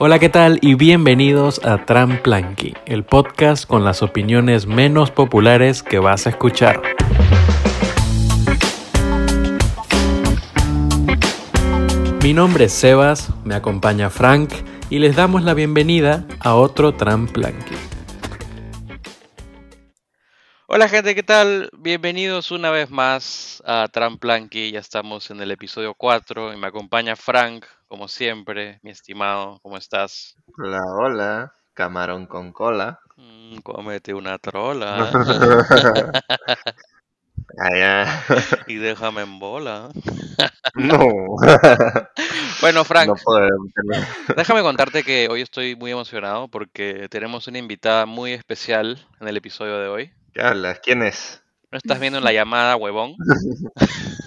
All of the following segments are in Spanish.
Hola, ¿qué tal? Y bienvenidos a Tramplanky, el podcast con las opiniones menos populares que vas a escuchar. Mi nombre es Sebas, me acompaña Frank y les damos la bienvenida a otro Tramplanky. Hola gente, ¿qué tal? Bienvenidos una vez más a Tramplanky, ya estamos en el episodio 4 y me acompaña Frank, como siempre, mi estimado, ¿cómo estás? Hola, hola, camarón con cola. Mm, cómete una trola Allá. y déjame en bola. No. Bueno, Frank, No podemos tener- déjame contarte que hoy estoy muy emocionado porque tenemos una invitada muy especial en el episodio de hoy. ¿Qué hablas? ¿Quién es? ¿No estás viendo en la llamada, huevón?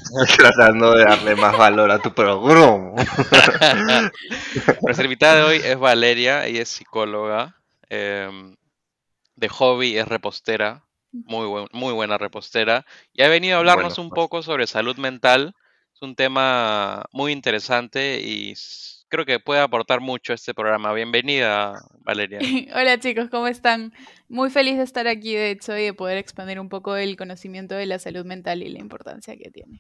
Tratando de darle más valor a tu programa. Nuestra invitada de hoy es Valeria, ella es psicóloga, em, de hobby es repostera, muy, buen- muy buena repostera, y ha venido a hablarnos Bueno, un pues. poco sobre salud mental. Es un tema muy interesante y creo que puede aportar mucho a este programa. Bienvenida, Valeria. Hola chicos, ¿cómo están? Muy feliz de estar aquí, de hecho, y de poder expandir un poco el conocimiento de la salud mental y la importancia que tiene.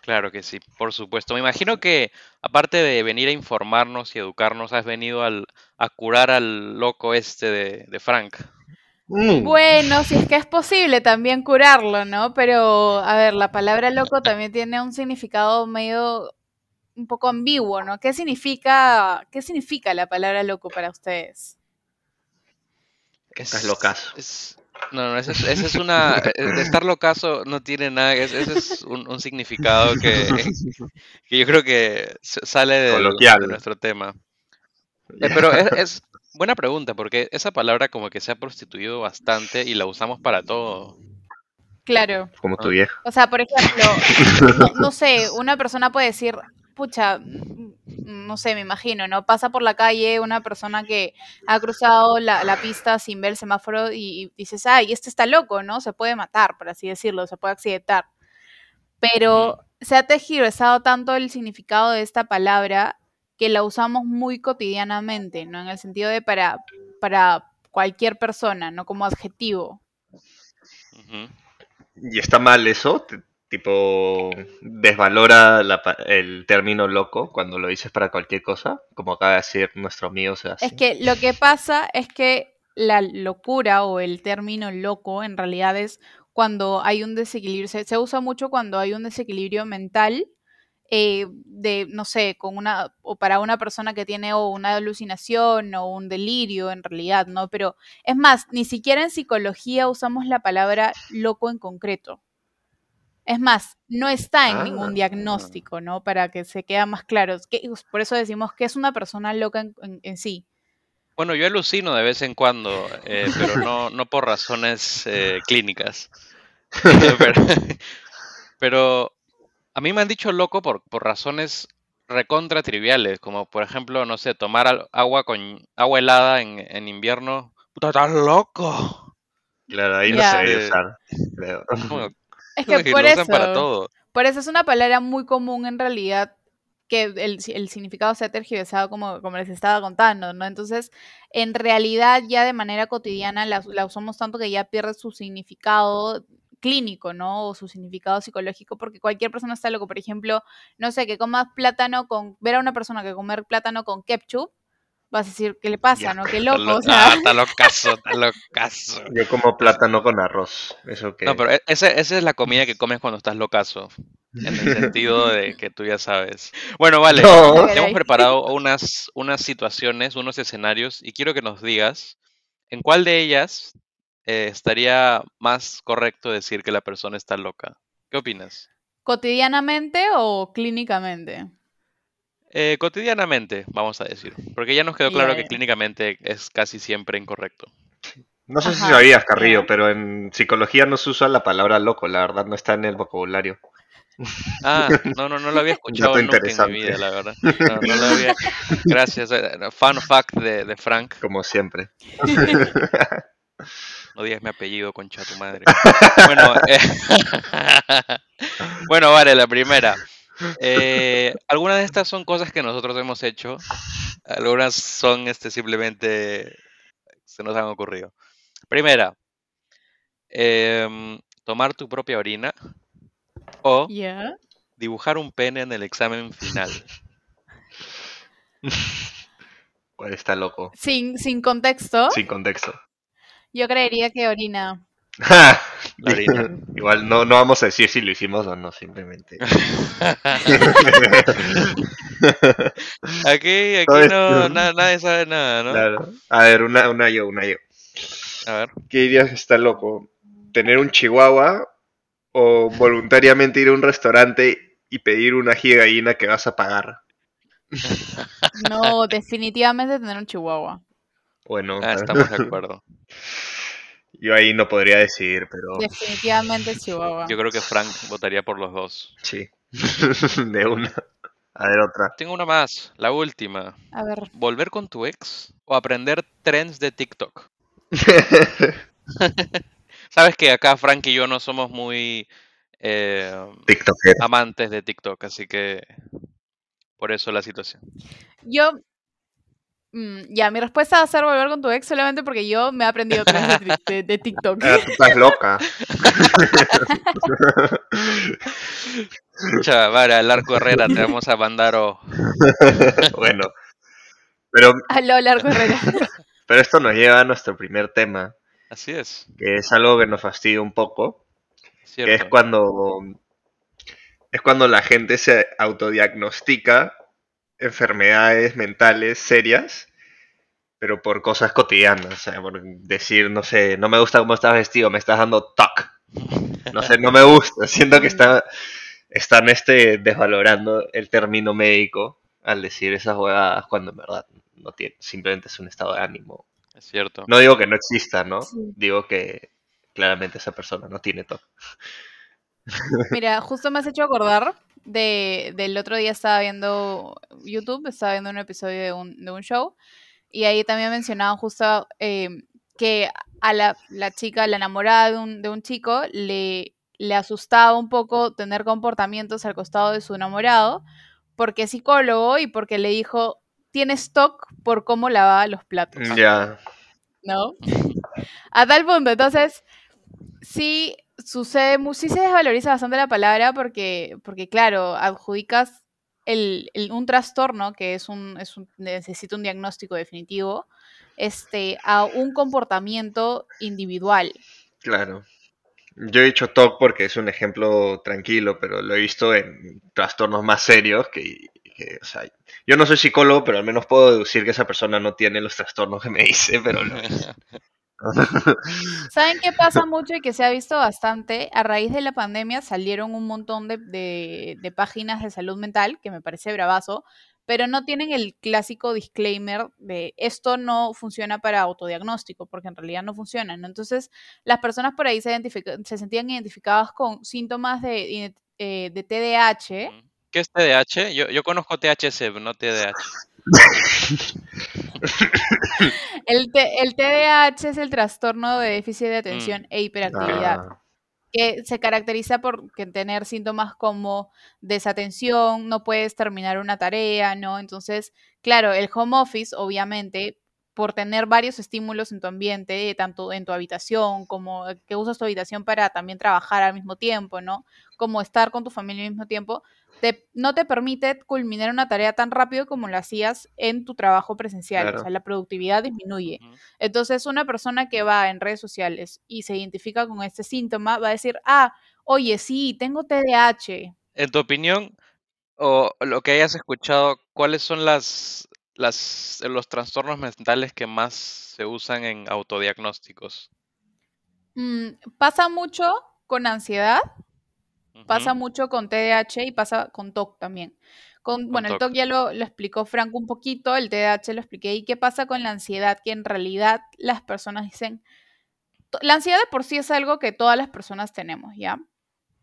Claro que sí, por supuesto. Me imagino que aparte de venir a informarnos y educarnos, has venido al- a curar al loco este de, de Frank. Mm. Bueno, si es que es posible también curarlo, ¿no? Pero, a ver, la palabra loco también tiene un significado medio un poco ambiguo, ¿no? ¿Qué significa, qué significa la palabra loco para ustedes? Estás locazo. es- no, no, esa es, una... eh, estar locazo no tiene nada, es- ese es un, un significado que, que yo creo que sale de nuestro tema. Eh, pero es, es buena pregunta, porque esa palabra como que se ha prostituido bastante y la usamos para todo. Claro. Como tu vieja. O sea, por ejemplo, no, no sé, una persona puede decir, pucha, no sé, me imagino, ¿no? Pasa por la calle una persona que ha cruzado la, la pista sin ver el semáforo y, y dices, ay, este está loco, ¿no? Se puede matar, por así decirlo, se puede accidentar. Pero se ha tergiversado tanto el significado de esta palabra que la usamos muy cotidianamente, ¿no? En el sentido de para, para cualquier persona, no como adjetivo. ¿Y está mal eso? Tipo, desvalora el término loco cuando lo dices para cualquier cosa, como acaba de decir nuestro amigo Sebastián. Es que lo que pasa es que la locura o el término loco en realidad es cuando hay un desequilibrio, se, se usa mucho cuando hay un desequilibrio mental eh, de, no sé, con una, o para una persona que tiene o una alucinación o un delirio en realidad, ¿no? Pero es más, ni siquiera en psicología usamos la palabra loco en concreto. Es más, no está en Ah. ningún diagnóstico, ¿no? Para que se quede más claro. Por eso decimos que es una persona loca en- en- en sí. Bueno, yo alucino de vez en cuando, eh, pero no, no por razones eh, clínicas. pero, pero a mí me han dicho loco por, por razones recontra triviales, como por ejemplo, no sé, tomar agua con agua helada en, en invierno. ¡Puta, estás loco! Claro, ahí no se debe Eh, usar, creo. Es que que por eso, para todo. por eso es una palabra muy común en realidad que el, el significado se ha tergiversado como, como les estaba contando, ¿no? Entonces, en realidad ya de manera cotidiana la, la usamos tanto que ya pierde su significado clínico, ¿no? O su significado psicológico, porque cualquier persona está loco. Por ejemplo, no sé, que comas plátano con, ver a una persona que comer plátano con ketchup, vas a decir, ¿qué le pasa, Ya, no? Qué Está loco, lo- o sea. ah, está locazo, está locazo. Yo como plátano con arroz. Eso que. No, pero e- ese- esa es la comida que comes cuando estás locazo. En el sentido de que tú ya sabes. Bueno, vale. No. Te hemos preparado unas, unas situaciones, unos escenarios, y quiero que nos digas en cuál de ellas eh, estaría más correcto decir que la persona está loca. ¿Qué opinas? ¿Cotidianamente o clínicamente? Eh, cotidianamente, vamos a decir. Porque ya nos quedó claro que clínicamente es casi siempre incorrecto. No sé si sabías, Carrillo, pero en psicología no se usa la palabra loco, la verdad no está en el vocabulario. Ah, no, no, no lo había escuchado nunca en mi interesante. vida, la verdad. No, no lo había. Gracias. eh, Fun fact de, de Frank. Como siempre. No digas mi apellido, concha tu madre. Bueno, eh, bueno, vale, la primera. Eh, algunas de estas son cosas que nosotros hemos hecho Algunas son este, simplemente se nos han ocurrido. Primera, em, tomar tu propia orina o dibujar un pene en el examen final. ¿Cuál está loco? Sin, sin contexto, Sin contexto. yo creería que orina. Igual no, no vamos a decir si lo hicimos o no, simplemente. Aquí, aquí no, na- nadie sabe nada, ¿no? Claro. A ver, una, una yo, una yo. A ver. ¿Qué dirías que está loco? ¿Tener un chihuahua o voluntariamente ir a un restaurante y pedir una ají de gallina que vas a pagar? No, definitivamente tener un chihuahua. Bueno, Ah, estamos de acuerdo. Yo ahí no podría decidir, pero Definitivamente chihuahua. Yo creo que Frank votaría por los dos. sí. De una. A ver, otra. Tengo una más, la última. A ver, ¿Volver con tu ex o aprender trends de TikTok? Sabes que acá Frank y yo no somos muy eh, amantes de TikTok, así que por eso la situación. yo. Mm, ya, mi respuesta va a ser volver con tu ex solamente porque yo me he aprendido de, de- de TikTok. Ah, tú estás loca. Cha, vale, al arco Herrera te vamos a mandar o... bueno. Pero, A lo largo Herrera. pero esto nos lleva a nuestro primer tema, Así es, que es algo que nos fastidia un poco, que es cierto. cuando es cuando la gente se autodiagnostica enfermedades mentales serias, pero por cosas cotidianas, o sea, por decir, no sé, no me gusta cómo estás vestido, me estás dando TOC. No sé, no me gusta, siento que está, están este, desvalorando el término médico al decir esas huevadas cuando en verdad no tiene, simplemente es un estado de ánimo. Es cierto. No digo que no exista, ¿no? Sí. Digo que claramente esa persona no tiene TOC. Mira, justo me has hecho acordar de, del otro día estaba viendo YouTube, estaba viendo un episodio de un, de un show y ahí también mencionaban justo eh, que a la, la chica, la enamorada de un, de un chico, le, le asustaba un poco tener comportamientos al costado de su enamorado porque es psicólogo y porque le dijo, tienes TOC por cómo lavaba los platos. Ya, ¿no? A tal punto, entonces, sí sucede, sí se desvaloriza bastante la palabra porque, porque claro, adjudicas el, el- un trastorno que es un, es un, necesita un diagnóstico definitivo, este, a un comportamiento individual. claro. Yo he dicho TOC porque es un ejemplo tranquilo, pero lo he visto en trastornos más serios que, que, o sea, yo no soy psicólogo, pero al menos puedo deducir que esa persona no tiene los trastornos que me dice, pero lo ¿Saben qué pasa mucho y que se ha visto bastante? A raíz de la pandemia salieron un montón de, de- de páginas de salud mental, que me parece bravazo, pero no tienen el clásico disclaimer de esto no funciona para autodiagnóstico, porque en realidad no funciona, ¿no? Entonces, las personas por ahí se, sentían identificadas con síntomas de, eh, de TDAH. ¿Qué es TDAH? Yo, yo conozco THC, pero no TDAH. El, T- el TDAH es el trastorno de déficit de atención e hiperactividad. Ah, que se caracteriza por que tener síntomas como desatención, no puedes terminar una tarea, ¿no? Entonces, claro, el home office, obviamente, por tener varios estímulos en tu ambiente, tanto en tu habitación, como que usas tu habitación para también trabajar al mismo tiempo, ¿no? Como estar con tu familia al mismo tiempo, te, no te permite culminar una tarea tan rápido como lo hacías en tu trabajo presencial. Claro. O sea, la productividad disminuye. Entonces, una persona que va en redes sociales y se identifica con este síntoma va a decir, ah, oye, sí, tengo TDAH. En tu opinión, o lo que hayas escuchado, ¿cuáles son las, las, los trastornos mentales que más se usan en autodiagnósticos? Mm, pasa mucho con ansiedad, pasa mucho con TDAH y pasa con TOC también. Con, bueno, el TOC. Ya lo, lo explicó Franco un poquito, el TDAH lo expliqué. ¿Y qué pasa con la ansiedad? Que en realidad las personas dicen, la ansiedad de por sí es algo que todas las personas tenemos, ¿ya?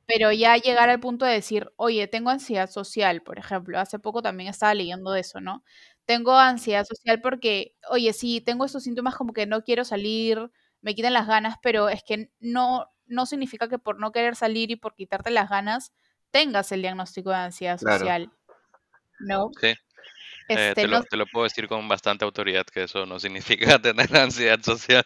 Pero ya llegar al punto de decir, oye, tengo ansiedad social, por ejemplo. Hace poco también estaba leyendo de eso, ¿no? Tengo ansiedad social porque, oye, sí, tengo estos síntomas como que no quiero salir, me quitan las ganas, pero es que no, no significa que por no querer salir y por quitarte las ganas tengas el diagnóstico de ansiedad Claro. social, ¿no? Sí. Eh, Este, te, no, lo, te lo puedo decir con bastante autoridad que eso no significa tener ansiedad social.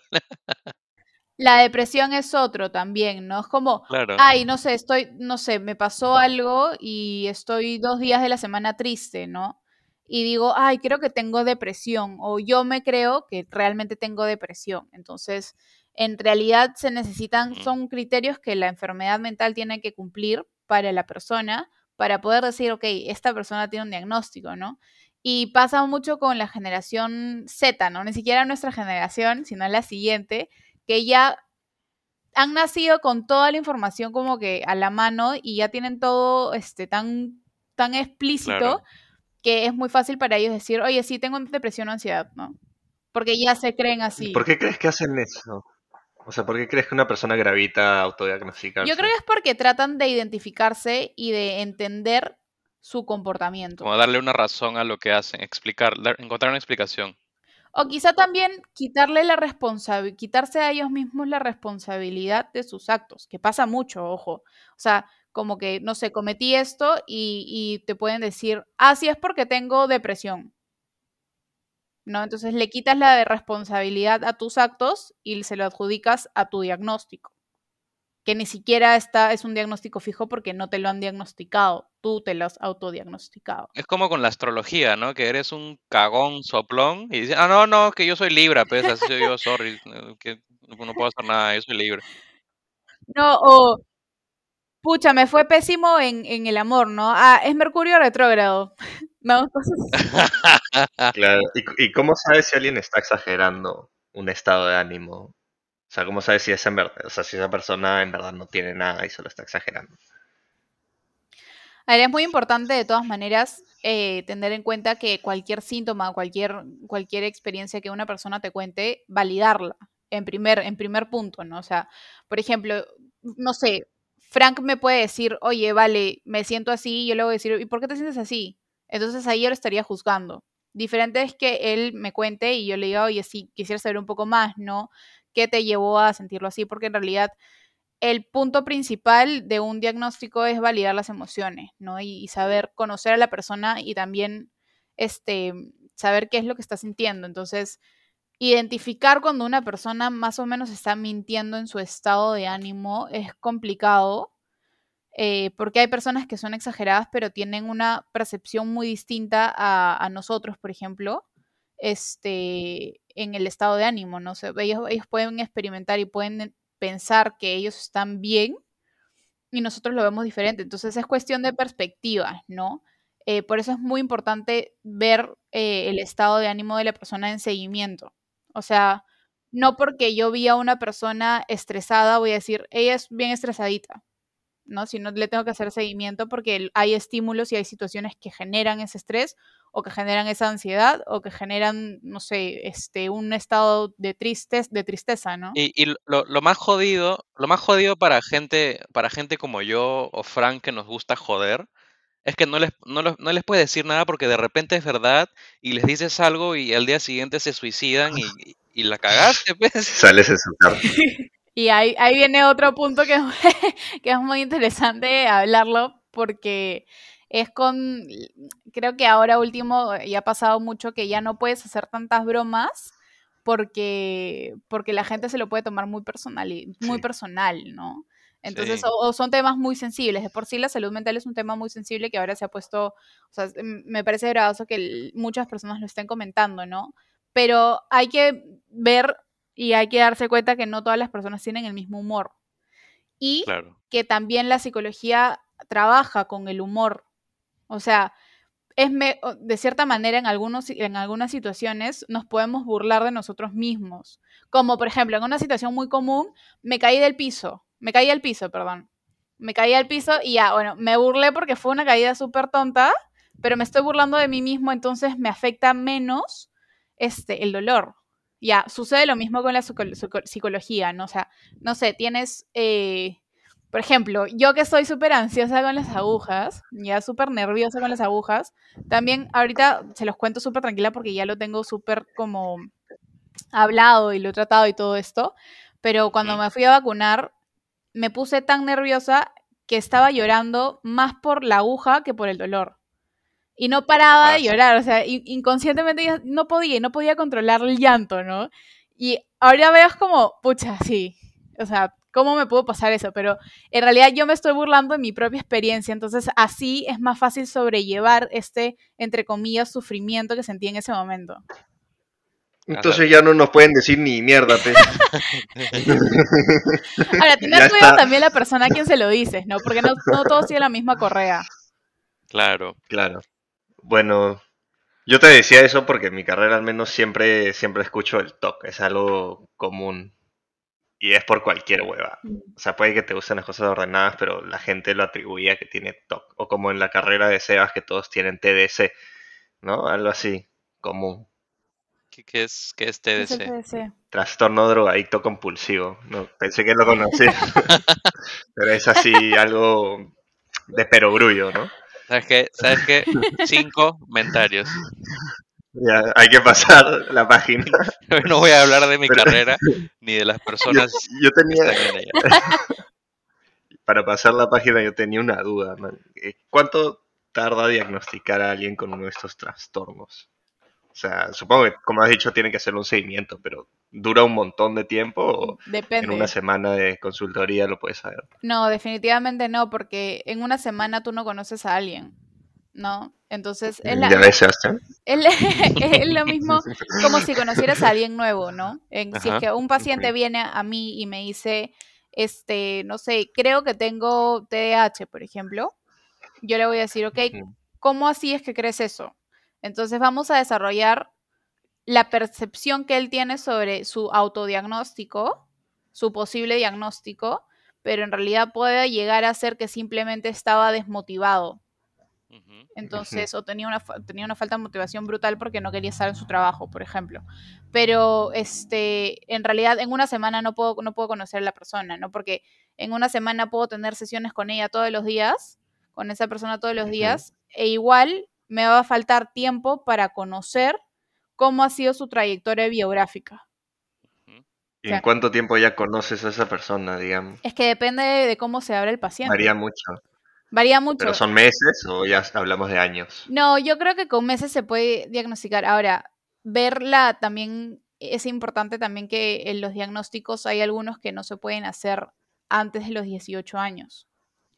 la depresión es otro también, ¿no? Es como, Claro. ay, no sé, estoy, no sé, me pasó algo y estoy dos días de la semana triste, ¿no? Y digo, ay, creo que tengo depresión o yo me creo que realmente tengo depresión. Entonces, en realidad se necesitan, son criterios que la enfermedad mental tiene que cumplir para la persona para poder decir, ok, esta persona tiene un diagnóstico, ¿no? Y pasa mucho con la generación Z, ¿no? Ni siquiera nuestra generación, sino la siguiente, que ya han nacido con toda la información como que a la mano y ya tienen todo este tan, tan explícito Claro. Que es muy fácil para ellos decir, oye, sí, tengo depresión o ansiedad, ¿no? Porque ya se creen así. ¿Por qué crees que hacen eso? O sea, ¿por qué crees que una persona gravita a autodiagnosticarse? Yo creo que es porque tratan de identificarse y de entender su comportamiento. Como darle una razón a lo que hacen, explicar, dar- encontrar una explicación. O quizá también quitarle la responsabilidad, quitarse a ellos mismos la responsabilidad de sus actos, que pasa mucho, ojo. O sea, como que, no sé, cometí esto y, y te pueden decir, ah, sí es porque tengo depresión. ¿No? Entonces le quitas la de responsabilidad a tus actos y se lo adjudicas a tu diagnóstico. Que ni siquiera está, es un diagnóstico fijo porque no te lo han diagnosticado, tú te lo has autodiagnosticado. Es como con la astrología, ¿no? Que eres un cagón soplón y dices, ah, no, no, que yo soy Libra, pues así soy yo, sorry, eh, que no puedo hacer nada, yo soy Libra. No, o pucha, me fue pésimo en, en el amor, ¿no? Ah, es Mercurio retrógrado. No, así. Claro. ¿Y, y cómo sabes si alguien está exagerando un estado de ánimo? O sea, ¿cómo sabes si es en verdad? O sea, si esa persona en verdad no tiene nada y solo está exagerando. A ver, es muy importante de todas maneras eh, tener en cuenta que cualquier síntoma, cualquier, cualquier experiencia que una persona te cuente, validarla en primer, en primer punto, ¿no? O sea, por ejemplo, no sé, Frank me puede decir, oye, vale, me siento así, y yo le voy a decir, ¿y por qué te sientes así? Entonces ahí yo lo estaría juzgando. Diferente es que él me cuente y yo le diga, oye, sí, quisiera saber un poco más, ¿no? ¿Qué te llevó a sentirlo así? Porque en realidad el punto principal de un diagnóstico es validar las emociones, ¿no? Y, y saber conocer a la persona y también este, saber qué es lo que está sintiendo. Entonces, identificar cuando una persona más o menos está mintiendo en su estado de ánimo es complicado. eh, porque hay personas que son exageradas, pero tienen una percepción muy distinta a, nosotros, por ejemplo, este, en el estado de ánimo, ¿no? O ellos pueden experimentar y pueden pensar que ellos están bien y nosotros lo vemos diferente. Entonces es cuestión de perspectiva, ¿no? Eh, por eso es muy importante ver eh, el estado de ánimo de la persona en seguimiento. O sea, no porque yo vi a una persona estresada voy a decir, ella es bien estresadita, ¿no? Si no le tengo que hacer seguimiento porque hay estímulos y hay situaciones que generan ese estrés o que generan esa ansiedad o que generan, no sé, este, un estado de, tristes, de tristeza, ¿no? Y, y lo, lo más jodido, lo más jodido para gente, para gente como yo o Frank que nos gusta joder, es que no les, no, los- no les puedes decir nada porque de repente es verdad y les dices algo y al día siguiente se suicidan y, y la cagaste, pues. Sales en su carta. Y ahí, ahí viene otro punto que, que es muy interesante hablarlo porque es con, creo que ahora último ya ha pasado mucho que ya no puedes hacer tantas bromas porque, porque la gente se lo puede tomar muy personal, y- muy Sí. personal, ¿no? Entonces, Sí. o, o son temas muy sensibles. De por sí la salud mental es un tema muy sensible que ahora se ha puesto, o sea, me parece gravoso que el- muchas personas lo estén comentando, ¿no? Pero hay que ver y hay que darse cuenta que no todas las personas tienen el mismo humor. Y Claro. que también la psicología trabaja con el humor. O sea, es me- de cierta manera en, algunos, en algunas situaciones nos podemos burlar de nosotros mismos. Como por ejemplo, en una situación muy común, me caí del piso, me caí al piso, perdón. Me caí al piso y ya, bueno, me burlé porque fue una caída súper tonta, pero me estoy burlando de mí mismo, entonces me afecta menos este, el dolor. Ya, sucede lo mismo con la psico- psico- psicología, ¿no? O sea, no sé, tienes, eh, por ejemplo, yo que soy súper ansiosa con las agujas, ya súper nerviosa con las agujas, también ahorita se los cuento súper tranquila porque ya lo tengo súper como hablado y lo he tratado y todo esto, pero cuando me fui a vacunar, me puse tan nerviosa que estaba llorando más por la aguja que por el dolor. Y no paraba de llorar, o sea, in- inconscientemente no podía, no podía controlar el llanto, ¿no? Y ahora veas como, pucha, sí, o sea, ¿cómo me pudo pasar eso? Pero en realidad yo me estoy burlando de mi propia experiencia, entonces así es más fácil sobrellevar este, entre comillas, sufrimiento que sentí en ese momento. Entonces ya no nos pueden decir ni mierda, pues. Ahora, tener Ya cuidado también la persona a quien se lo dices, ¿no? Porque no, no todos tienen la misma correa. Claro. Claro. Bueno, yo te decía eso porque en mi carrera al menos siempre, siempre escucho el TOC, es algo común. Y es por cualquier hueva. O sea, puede que te gusten las cosas ordenadas, pero la gente lo atribuía que tiene TOC. O como en la carrera de Sebas que todos tienen TDC, ¿no? Algo así, común. ¿Qué, qué es, qué es ¿Qué es el TDC? Trastorno drogadicto compulsivo. No, pensé que lo conocías. pero es así algo de perogrullo, ¿no? ¿Sabes qué? ¿Sabes qué? Cinco comentarios. Ya, hay que pasar la página. No voy a hablar de mi Pero- carrera ni de las personas yo que tenía, están en ella. para pasar la página yo tenía una duda, man. Eh, ¿Cuánto tarda diagnosticar a alguien con uno de estos trastornos? O sea, supongo que, como has dicho, tiene que hacer un seguimiento, pero ¿dura un montón de tiempo o en Depende. una semana de consultoría lo puedes saber? No, definitivamente no, porque en una semana tú no conoces a alguien, ¿no? Entonces, es, la- ¿Ya ves, es, es lo mismo como si conocieras a alguien nuevo, ¿no? En- si es que un paciente viene a mí y me dice, este, no sé, creo que tengo TDAH, por ejemplo, yo le voy a decir, ok. ¿cómo así es que crees eso? Entonces vamos a desarrollar la percepción que él tiene sobre su autodiagnóstico, su posible diagnóstico, pero en realidad puede llegar a ser que simplemente estaba desmotivado. Entonces, o tenía una, tenía una falta de motivación brutal porque no quería estar en su trabajo, por ejemplo. Pero este, en realidad en una semana no puedo, no puedo conocer a la persona, ¿no? Porque en una semana puedo tener sesiones con ella todos los días, con esa persona todos los días, e igual me va a faltar tiempo para conocer cómo ha sido su trayectoria biográfica. ¿Y O sea- en cuánto tiempo ya conoces a esa persona, digamos? Es que depende de cómo se abre el paciente. Varía mucho. Varía mucho. ¿Pero son meses o ya hablamos de años? No, yo creo que con meses se puede diagnosticar. Ahora, verla también es importante también que en los diagnósticos hay algunos que no se pueden hacer antes de los 18 años.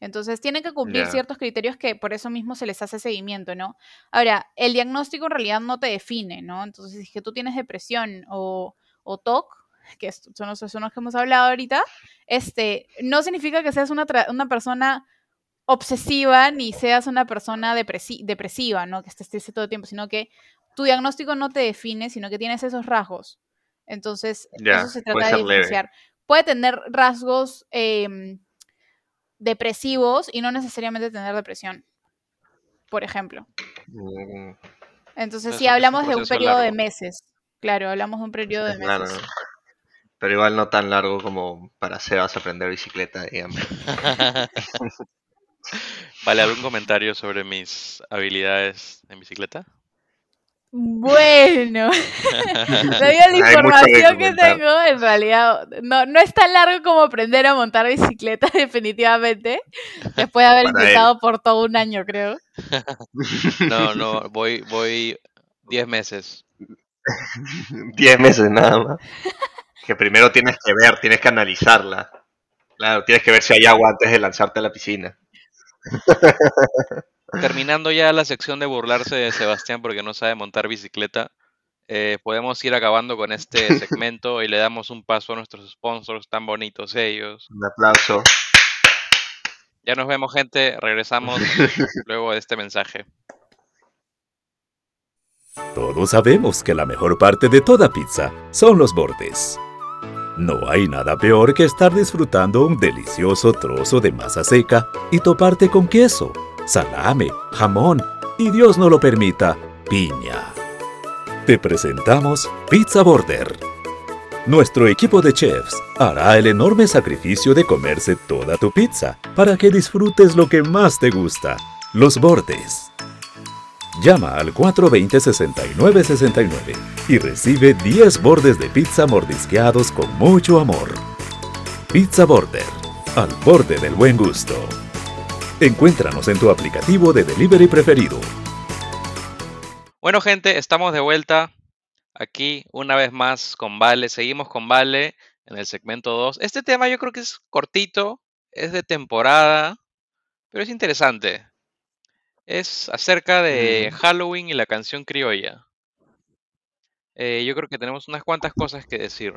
Entonces tienen que cumplir ciertos criterios que por eso mismo se les hace seguimiento, ¿no? Ahora, el diagnóstico en realidad no te define, ¿no? Entonces, si es que tú tienes depresión o, o TOC, que son los, son los que hemos hablado ahorita, este, no significa que seas una, una persona obsesiva ni seas una persona depresi- depresiva, ¿no? Que estés triste todo el tiempo, sino que tu diagnóstico no te define, sino que tienes esos rasgos. Entonces, eso se trata de leve. diferenciar. Puede tener rasgos em, depresivos y no necesariamente tener depresión, por ejemplo. Mm, Entonces, si un hablamos de un periodo de meses, claro, hablamos de un periodo de meses. Pero igual no tan largo como para Sebas aprender bicicleta, digamos. Vale, ¿algún comentario sobre mis habilidades en bicicleta? Bueno, debido a la que información que tengo, en realidad no, no es tan largo como aprender a montar bicicleta, definitivamente. Después de haber Para él. intentado por todo un año, creo. No, no, voy, voy 10 meses. 10 meses nada más. Que primero tienes que ver, tienes que analizarla. Claro, tienes que ver si hay agua antes de lanzarte a la piscina. Terminando ya la sección de burlarse de Sebastián porque no sabe montar bicicleta, eh, podemos ir acabando con este segmento y le damos un paso a nuestros sponsors tan bonitos ellos. Un aplauso. Ya nos vemos gente, regresamos luego de este mensaje. Todos sabemos que la mejor parte de toda pizza son los bordes. No hay nada peor que estar disfrutando un delicioso trozo de masa seca y toparte con queso, salame, jamón y Dios no lo permita, piña. Te presentamos Pizza Border. Nuestro equipo de chefs hará el enorme sacrificio de comerse toda tu pizza para que disfrutes lo que más te gusta, los bordes. Llama al 420-6969 y recibe 10 bordes de pizza mordisqueados con mucho amor. Pizza Border, al borde del buen gusto. Encuéntranos en tu aplicativo de delivery preferido. Bueno, gente, estamos de vuelta aquí una vez más con Vale. Seguimos con Vale en el segmento 2. Este tema yo creo que es cortito, es de temporada, pero es interesante. Es acerca de Mm. Halloween y la canción criolla. Eh, yo creo que tenemos unas cuantas cosas que decir.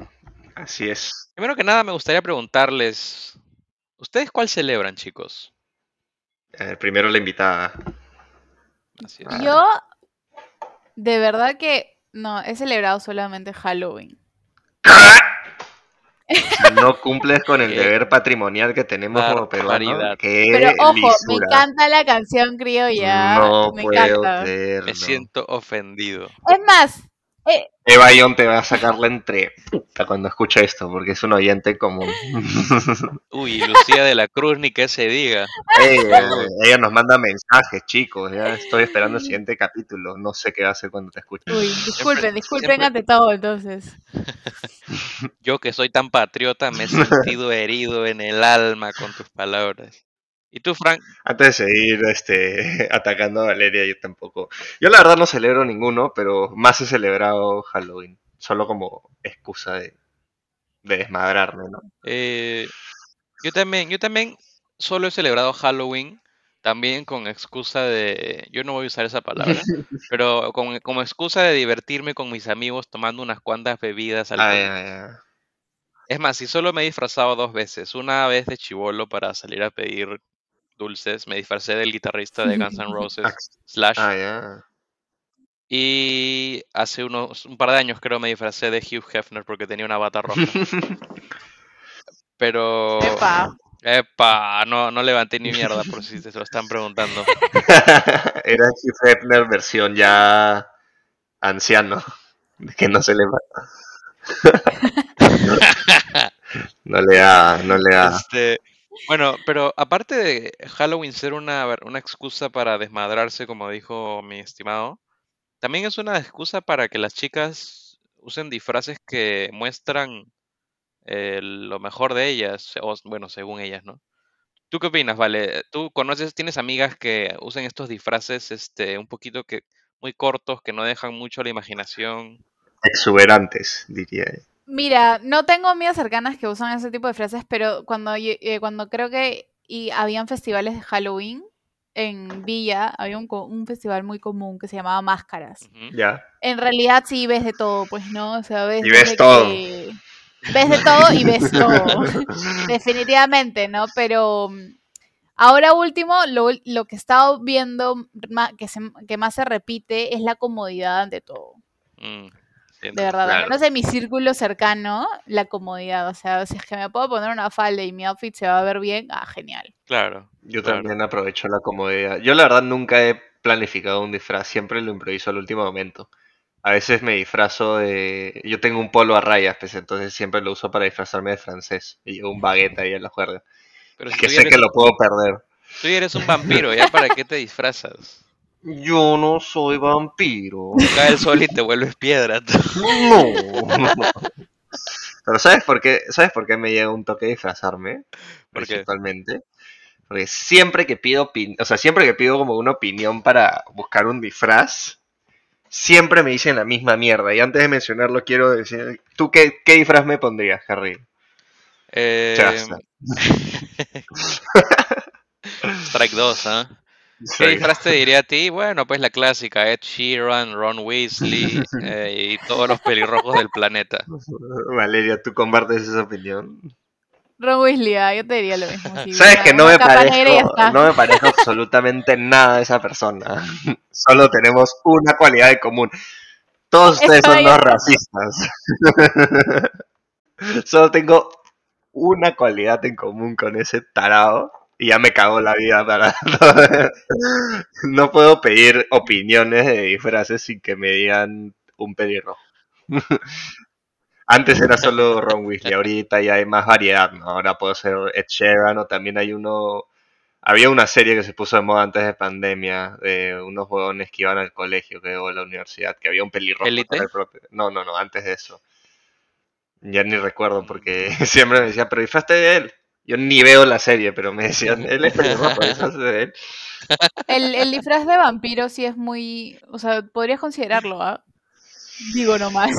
Así es. Primero que nada, me gustaría preguntarles, ¿ustedes cuál celebran, chicos? Eh, primero la invitada. Así es. Yo, de verdad que no, he celebrado solamente Halloween. No cumples con el Qué deber patrimonial que tenemos como peruanos. Pero ojo, me encanta la canción criolla. No me puedo encanta. Me siento ofendido. Es más, eh, Eva Ion te va a sacar la entre puta cuando escuche esto, porque es un oyente común. Uy, Lucía de la Cruz, ni que se diga. ella, ella nos manda mensajes, chicos. Ya estoy esperando el siguiente capítulo. No sé qué va a hacer cuando te escuche. uy, disculpen, disculpen siempre- ante todo entonces. Yo que soy tan patriota me he sentido herido en el alma con tus palabras. ¿Y tú, Frank? Antes de seguir este, atacando a Valeria, yo tampoco. Yo la verdad no celebro ninguno, pero más he celebrado Halloween. Solo como excusa de, de desmadrarme, ¿no? Eh, yo también, yo también solo he celebrado Halloween, también con excusa de, yo no voy a usar esa palabra, pero con, como excusa de divertirme con mis amigos tomando unas cuantas bebidas Ah, alcohólicas. ya, ya. Es más, si solo me he disfrazado dos veces, una vez de chivolo para salir a pedir dulces, me disfracé del guitarrista de Guns N' Roses, Ah, Slash, Ah, ya. y hace unos, un par de años creo me disfracé de Hugh Hefner porque tenía una bata roja. Pero... Epa. Epa, no, no levanté ni mierda por si te lo están preguntando. Era Hugh Hefner versión ya anciano. Que no se le va. no le da, no le da. Este, bueno, pero aparte de Halloween ser una, una excusa para desmadrarse, como dijo mi estimado, también es una excusa para que las chicas usen disfraces que muestran eh, lo mejor de ellas, o bueno, según ellas, ¿no? ¿Tú qué opinas, Vale? ¿Tú conoces, tienes amigas que usan estos disfraces, este, un poquito que muy cortos, que no dejan mucho la imaginación? Exuberantes, diría. Mira, no tengo amigas cercanas que usan ese tipo de frases, pero cuando, eh, cuando creo que y habían festivales de Halloween en Villa, había un, co- un festival muy común que se llamaba Máscaras. Ya. En realidad sí ves de todo, pues, ¿no? O sea, ves Y ves todo. que- Ves de todo y ves todo. Definitivamente, ¿no? Pero mm, ahora último, lo, lo que he estado viendo ma- que, se- que más se repite es la comodidad ante todo. Mm, entiendo. De verdad, al Claro. menos en mi círculo cercano, la comodidad. O sea, si es que me puedo poner una falda y mi outfit se va a ver bien, ah, genial. Claro. Yo claro. también aprovecho la comodidad. Yo la verdad nunca he planificado un disfraz, siempre lo improviso al último momento. A veces me disfrazo de... Yo tengo un polo a rayas, pues entonces siempre lo uso para disfrazarme de francés. Y llevo un baguette ahí en la juerga. Pero si Que sé eres, que lo puedo perder. tú eres un vampiro, ¿ya para qué te disfrazas? Yo no soy vampiro. Cae el sol y te vuelves piedra. No. Pero ¿sabes por qué? ¿Sabes por qué me llega un toque de disfrazarme? ¿Por? Principalmente. Porque siempre que pido o sea, siempre que pido como una opinión para buscar un disfraz, siempre me dicen la misma mierda. Y antes de mencionarlo quiero decir, ¿tú qué, qué disfraz me pondrías, Harry? Eh, strike 2, ¿ah? ¿Qué disfraz te diría a ti? Bueno, pues la clásica, Ed Sheeran, Ron Weasley eh, y todos los pelirrojos del planeta. Valeria, ¿tú compartes esa opinión? Ron Weasley, ah, yo te diría lo mismo. sí, Sabes que no me parezco, no me parezco absolutamente nada de esa persona. Solo tenemos una cualidad en común. Todos ustedes Estoy- son dos racistas. Solo tengo una cualidad en común con ese tarado y ya me cagó la vida para no puedo pedir opiniones de disfraces sin que me digan un pelirrojo. Antes era solo Ron Weasley, ahorita ya hay más variedad, ¿no? Ahora puedo ser Ed Sheeran o también hay uno... Había una serie que se puso de moda antes de pandemia, de unos huevones que iban al colegio, creo, o a la universidad, que había un pelirrojo. ¿Élite? que era el propio- No, no, no, antes de eso. Ya ni recuerdo porque siempre me decían, pero disfraste de él. Yo ni veo la serie, pero me decían, él es pelirrojo, eso es de él. El, el disfraz de vampiro sí es muy. O sea, podrías considerarlo, ¿ah? Digo nomás.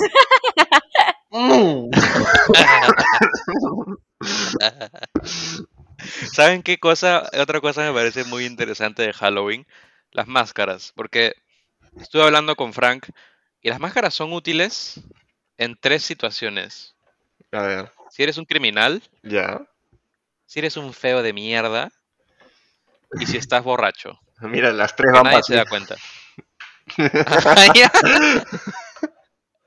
Mm. ¿Saben qué cosa? Otra cosa me parece muy interesante de Halloween, las máscaras, porque estuve hablando con Frank y las máscaras son útiles en tres situaciones. A ver, Si eres un criminal, ya. Si eres un feo de mierda y si estás borracho, Mira, las tres van nadie se da cuenta. Allá,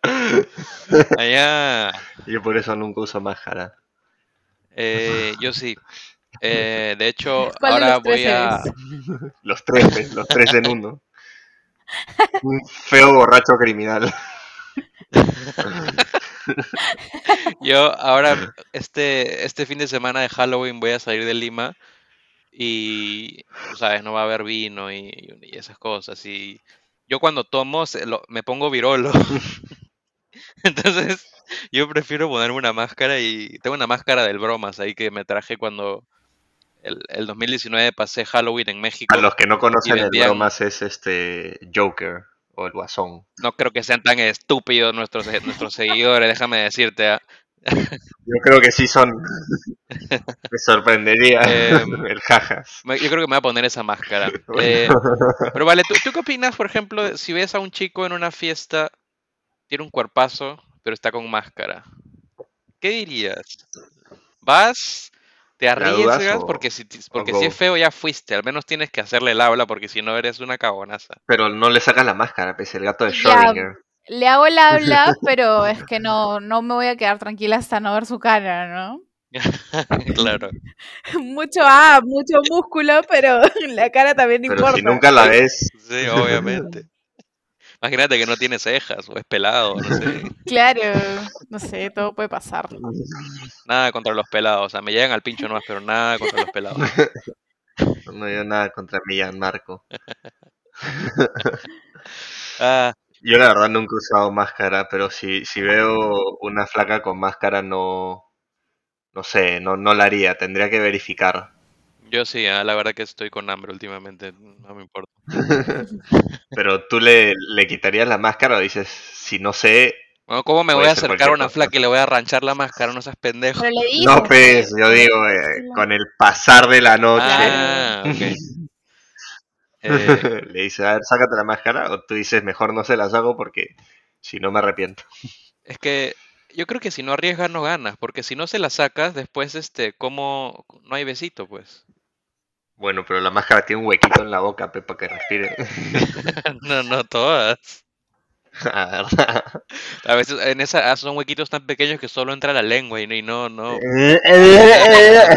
allá, Yo por eso nunca uso máscara. eh, yo sí. Eh, de hecho, ¿Cuál de ahora voy a... eres? Los tres, ¿ves? los tres en uno. Un feo borracho criminal. Yo ahora, este, este fin de semana de Halloween voy a salir de Lima y, sabes, no va a haber vino y, y esas cosas. Y yo cuando tomo se- lo- me pongo virolo. Entonces, yo prefiero ponerme una máscara y tengo una máscara del bromas ahí que me traje cuando el, el 2019 pasé Halloween en México. A los que no conocen el bromas es este Joker o el Guasón. No creo que sean tan estúpidos nuestros, nuestros seguidores, déjame decirte. ¿ah? Yo creo que sí son. Me sorprendería el jajas. Me- Yo creo que me voy a poner esa máscara. Eh, pero vale, ¿tú, ¿tú qué opinas, por ejemplo, si ves a un chico en una fiesta, tiene un cuerpazo, pero está con máscara? ¿Qué dirías? ¿Vas? ¿Te ¿La dudas arriesgas? Porque si, porque si es feo ya fuiste, al menos tienes que hacerle el habla porque si no eres una cagonaza. Pero no le sacas la máscara, pese el gato de. Schrödinger. Le hago el habla, pero es que no, no me voy a quedar tranquila hasta no ver su cara, ¿no? claro. Mucho ah, mucho músculo, pero la cara también Pero importa. si nunca la ves, Sí, obviamente. Imagínate que no tiene cejas o es pelado, no sé. Claro, no sé, todo puede pasar. Nada contra los pelados, o sea, me llegan al pincho nomás, pero nada contra los pelados. no hay nada contra Millán Marco. Ah, Yo la verdad nunca he usado máscara, pero si, si veo una flaca con máscara no, no sé, no, no la haría, tendría que verificar. Yo sí, ah, la verdad que estoy con hambre últimamente, no me importa. Pero tú le, le quitarías la máscara o dices, si no sé, Bueno, ¿cómo me voy a acercar a una flaca y le voy a arranchar la máscara? No seas pendejo. Pero le dices, no pues, yo digo, eh, con el pasar de la noche, Ah, ok. Eh, le dices, a ver, sácate la máscara, o tú dices, mejor no se la saco porque si no me arrepiento. es que yo creo que si no arriesgas no ganas, porque si no se la sacas, después, este, ¿cómo? No hay besito, pues. Bueno, pero la máscara tiene un huequito en la boca, pe, para que respire. No, no todas. Ah. A veces en esa ah, son huequitos tan pequeños que solo entra la lengua y no, y no, no.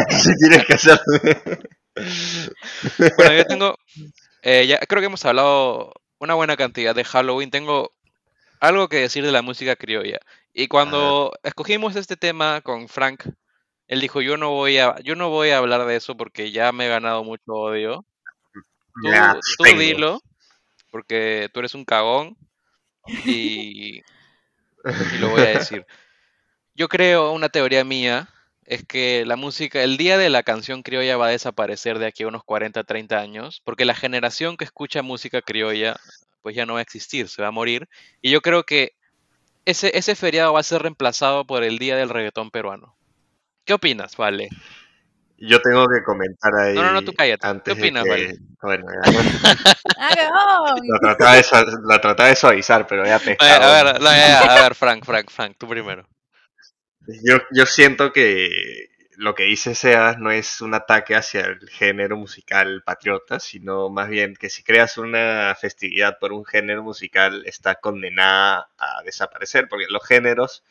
si tienes que hacer. Bueno, yo tengo, eh, ya creo que hemos hablado una buena cantidad de Halloween. Tengo algo que decir de la música criolla. Y cuando escogimos este tema con Frank, él dijo, yo no voy a, yo no voy a hablar de eso porque ya me he ganado mucho odio. Tú, Me tú dilo, porque tú eres un cagón y, y lo voy a decir. Yo creo, una teoría mía, es que la música, el día de la canción criolla va a desaparecer de aquí a unos 40, 30 años, porque la generación que escucha música criolla, pues ya no va a existir, se va a morir. Y yo creo que ese, ese feriado va a ser reemplazado por el día del reggaetón peruano. ¿Qué opinas, Vale? Yo tengo que comentar ahí. No, no, no, tú cállate. ¿Qué Antes de opinas, que- Vale? Bueno, lo, trataba de, lo trataba de suavizar, pero ya A ver, a ver, no, ya, ya, a ver, Frank, Frank, Frank, tú primero. Yo, yo siento que lo que dice Sebas no es un ataque hacia el género musical patriota, sino más bien que si creas una festividad por un género musical está condenada a desaparecer, porque los géneros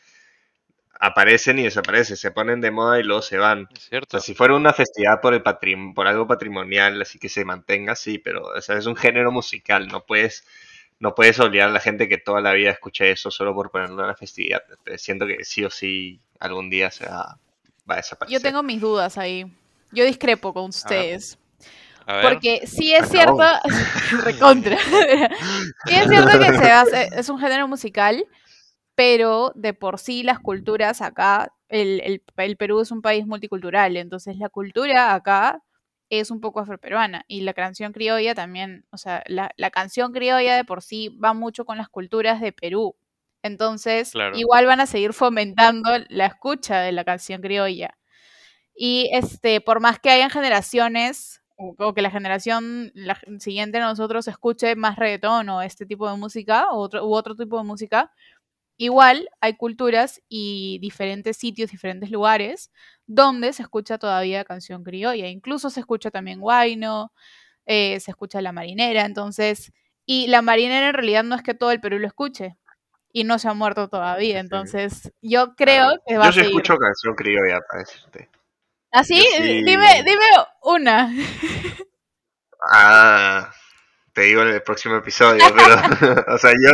aparecen y desaparecen, se ponen de moda y luego se van. Es O sea, si fuera una festividad por el patrim- por algo patrimonial, así que se mantenga, sí, pero o sea, es un género musical, no puedes, no puedes obligar a la gente que toda la vida escuche eso solo por ponerlo en una festividad. Siento que sí o sí algún día se va, va a desaparecer. Yo tengo mis dudas ahí. Yo discrepo con ustedes. A ver. Porque sí es Ah, cierto, recontra. sí es cierto que se hace, es un género musical, pero de por sí las culturas acá el, el- el Perú es un país multicultural, entonces la cultura acá es un poco afroperuana y la canción criolla también, o sea, la, la canción criolla de por sí va mucho con las culturas de Perú. Entonces, Claro. igual van a seguir fomentando la escucha de la canción criolla. Y este, por más que hayan generaciones, o, que la generación la siguiente a nosotros escuche más reggaetón o este tipo de música, o otro, u otro tipo de música, igual hay culturas y diferentes sitios, diferentes lugares donde se escucha todavía canción criolla. Incluso se escucha también guayno, eh, se escucha la marinera, entonces, y la marinera en realidad no es que todo el Perú lo escuche. Y no se ha muerto todavía, Sí. entonces yo creo que va Yo a sí seguir. escucho canción criolla, para decirte. ¿Así? yo sí- Dime, dime una. Ah, te digo en el próximo episodio, pero, o sea, yo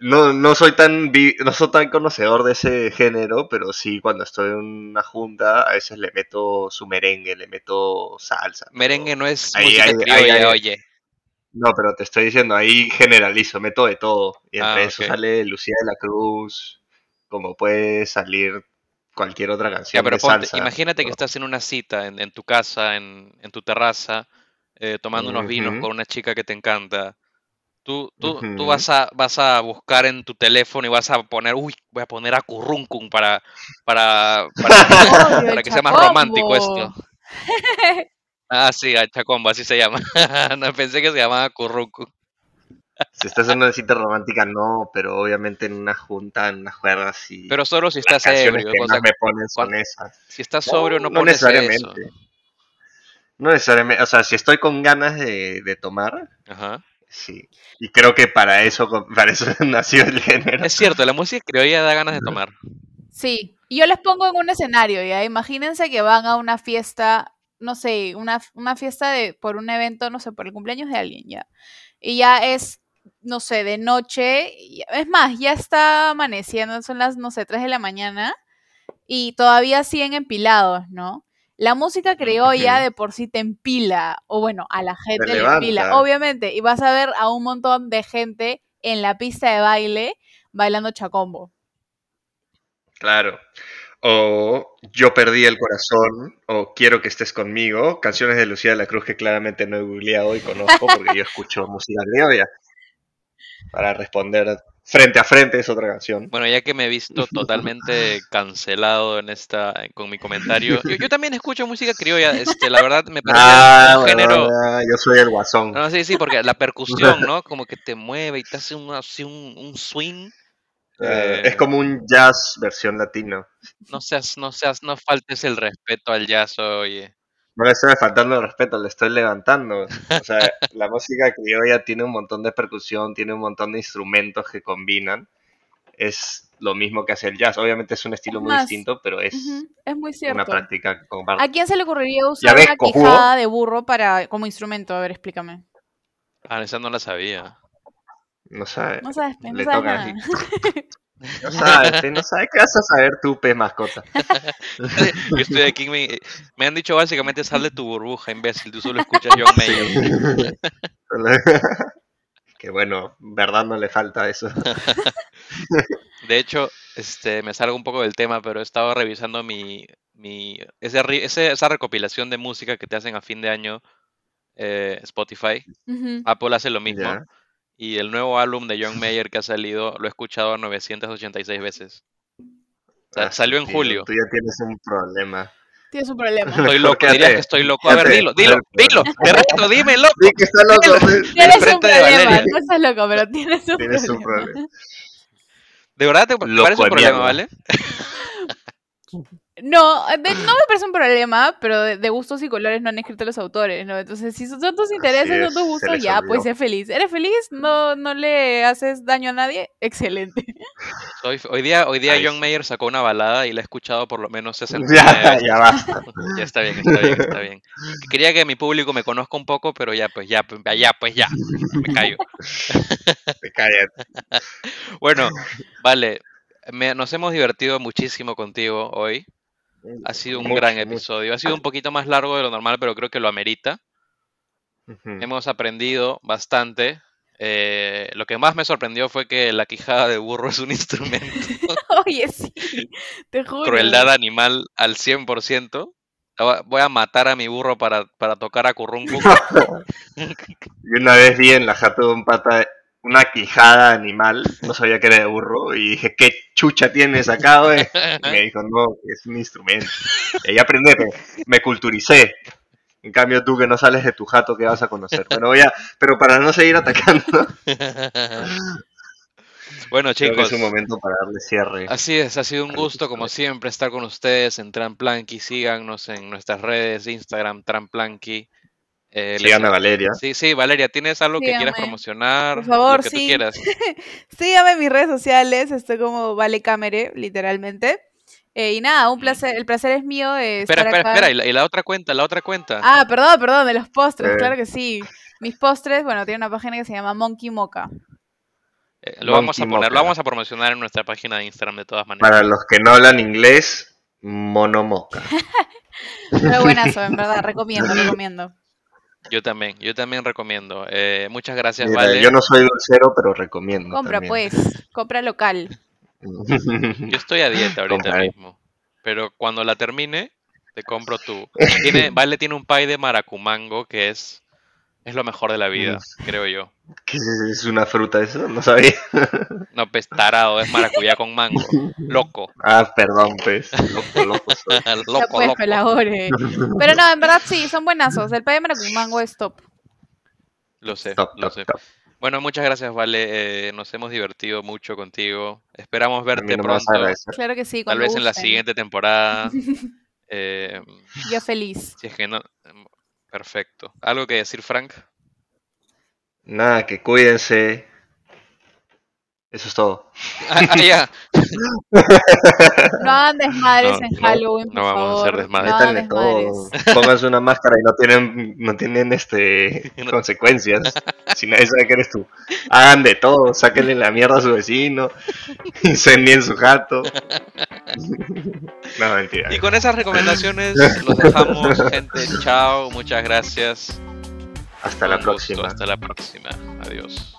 no, no soy tan no soy tan conocedor de ese género, pero sí cuando estoy en una junta a veces le meto su merengue, le meto salsa. Merengue no es Ahí, música ahí, criolla, ahí. oye. No, pero te estoy diciendo, ahí generalizo, meto de todo. Y entre Ah, eso sale Lucía de la Cruz, como puede salir cualquier otra Ya, canción pero de ponte, salsa. imagínate que estás en una cita, en, en tu casa, en, en tu terraza, eh, tomando unos vinos con una chica que te encanta. Tú, tú, tú vas a, vas a buscar en tu teléfono y vas a poner, uy, voy a poner a Curruncum para, para, para, que sea más romántico esto. Ah, sí, a Chacombo, así se llama. No pensé que se llamaba Curruncum. Si estás en una cita romántica, no, pero obviamente en una junta, en unas juergas y Pero solo si estás canciones ebrio. que o sea, más me ponen son cuan- esas. si estás sobrio no, no pones eso. necesariamente. No necesariamente, o sea, si estoy con ganas de, de tomar, Ajá. Sí. Y creo que para eso, para eso nació el género. Es cierto, la música criolla da ganas de tomar. Sí, y yo les pongo en un escenario, ya. Imagínense que van a una fiesta, no sé, una, una fiesta de, por un evento, no sé, por el cumpleaños de alguien, ya. Y ya es, no sé, de noche. y- Es más, ya está amaneciendo, son las, no sé, 3 de la mañana. Y todavía siguen empilados, ¿no? La música criolla de por sí te empila, o bueno, a la gente Te le empila, obviamente. Y vas a ver a un montón de gente en la pista de baile bailando chacombo. Claro. O Yo perdí el corazón, o Quiero que estés conmigo, canciones de Lucía de la Cruz que claramente no he googleado y conozco porque yo escucho música criolla. Para responder frente a frente es otra canción. Bueno, ya que me he visto totalmente cancelado en esta, con mi comentario, yo, yo también escucho música criolla, este, la verdad me parece Ah, un género, ya, yo soy el guasón. no, sí, sí, porque la percusión, ¿no? Como que te mueve y te hace un, así un, un swing, Eh, eh, es como un jazz versión latino. no seas, no seas, no faltes el respeto al jazz, oye. No le estoy faltando el respeto, le estoy levantando. O sea, la música criolla tiene un montón de percusión, tiene un montón de instrumentos que combinan. Es lo mismo que hace el jazz. Obviamente es un estilo Es muy más, distinto, pero es muy una práctica ¿A quién se le ocurriría usar ves, una cojudo? quijada de burro para como instrumento? A ver, explícame. Ah, esa no la sabía. No sabe. No sabes, pe, no Le sabes toca nada. No sabe, pe, no sabe qué vas a saber tú, pez mascota. Yo estoy aquí, me, me han dicho básicamente sal de tu burbuja, imbécil, tú solo escuchas John Mayer. que bueno, verdad no le falta eso. De hecho, este, me salgo un poco del tema, pero he estado revisando mi, mi ese esa recopilación de música que te hacen a fin de año eh, Spotify. Apple hace lo mismo. Y el nuevo álbum de John Mayer que ha salido lo he escuchado 986 veces. Sa- Ah, salió en tío, julio. Tú ya tienes un problema. Tienes un problema. Estoy loco, dirías que estoy loco. A ver, dilo, dilo, dilo, te reto, dime, loco. Sí, que está loco. pe. Tienes un problema. Valeria. No estás loco, pero tienes un Tienes un problema. problema. ¿De verdad te, Loco parece un problema, vale? No, de- no me parece un problema, pero de, de gustos y colores no han escrito los autores, ¿no? Entonces, si son tus intereses, es, son tus gustos, ya, olvidó. pues sé feliz. ¿Eres feliz? ¿No, no le haces daño a nadie? Excelente. Hoy, hoy día, hoy día Ay, John. Mayer sacó una balada y la he escuchado por lo menos 69 Ya, veces. ya basta. Ya está bien, está bien, está bien. Quería que mi público me conozca un poco, pero ya, pues ya, pues ya, pues ya. Me callo. Te callas. Bueno, vale. me- nos hemos divertido muchísimo contigo hoy. Ha sido un Mucho, gran mucho. episodio. Ha sido un poquito más largo de lo normal, pero creo que lo amerita. Hemos aprendido bastante. Eh, lo que más me sorprendió fue que la quijada de burro es un instrumento. Oye, sí, te juro. Crueldad animal al 100%. Voy- Voy a matar a mi burro para, para tocar a Curruncu. Y una vez vi en la jato de un pata una quijada animal, no sabía que era de burro, y dije, ¿qué chucha tienes acá, güey? Y me dijo, no, es un instrumento. Y ahí aprendí, me, me culturicé. En cambio, tú que no sales de tu jato, ¿qué vas a conocer? Pero ya, pero para no seguir atacando, bueno, creo que chicos, es un momento para darle cierre. así es, ha sido un gusto como siempre estar con ustedes en Tramplanky. Síganos en nuestras redes, Instagram, Tramplanky. Eh, a Valeria. Sí, sí, Valeria, ¿tienes algo que quieras promocionar? Por favor, Lo que tú sí. quieras. Síganme en mis redes sociales, estoy como Vale Camere, literalmente. Eh, y nada, un placer, el placer es mío de Espera, estar espera, acá. espera, y la, y la otra cuenta, la otra cuenta. Ah, perdón, perdón, de los postres, Eh. claro que sí. Mis postres, bueno, tiene una página que se llama Monkey Mocha. Eh, lo vamos a Monkey poner, lo Mocha. vamos a promocionar en nuestra página de Instagram de todas maneras. Para los que no hablan inglés, monomoca. Pero buenazo, en verdad, recomiendo, recomiendo. Yo también, yo también recomiendo. Eh, muchas gracias, Mira, Vale. Yo no soy dulcero, pero recomiendo. Compra también. pues, compra local. Yo estoy a dieta ahorita mismo. Pero cuando la termine, te compro tú. Tiene, vale tiene un pie de maracumango que es, es lo mejor de la vida, creo yo. ¿Qué es, una fruta eso? No sabía. No, pues tarado, es maracuyá con mango. Loco. Ah, perdón, pues. Loco, loco loco, pues, loco. Pero no, en verdad sí, son buenazos. El pay de maracumango es top. Lo sé, Top, lo top, sé. top. Bueno, muchas gracias, Vale. eh, nos hemos divertido mucho contigo. Esperamos verte no pronto. Claro que sí, Tal vez en la siguiente temporada. Eh, Yo feliz. si es que no. Perfecto. ¿Algo que decir, Frank? Nada, que cuídense. Eso es todo. Ah, ah, ya. No hagan desmadres No, en no, Halloween, por no vamos a hacer desmadres. No Métanle todo. Pónganse una máscara y no tienen, no tienen este consecuencias. Si nadie sabe que eres tú. Hagan de todo, sáquenle la mierda a su vecino, incendien su jato. No, mentira. Y con esas recomendaciones los dejamos, gente. Chao, muchas gracias. Hasta la gusto, próxima. Hasta la próxima. Adiós.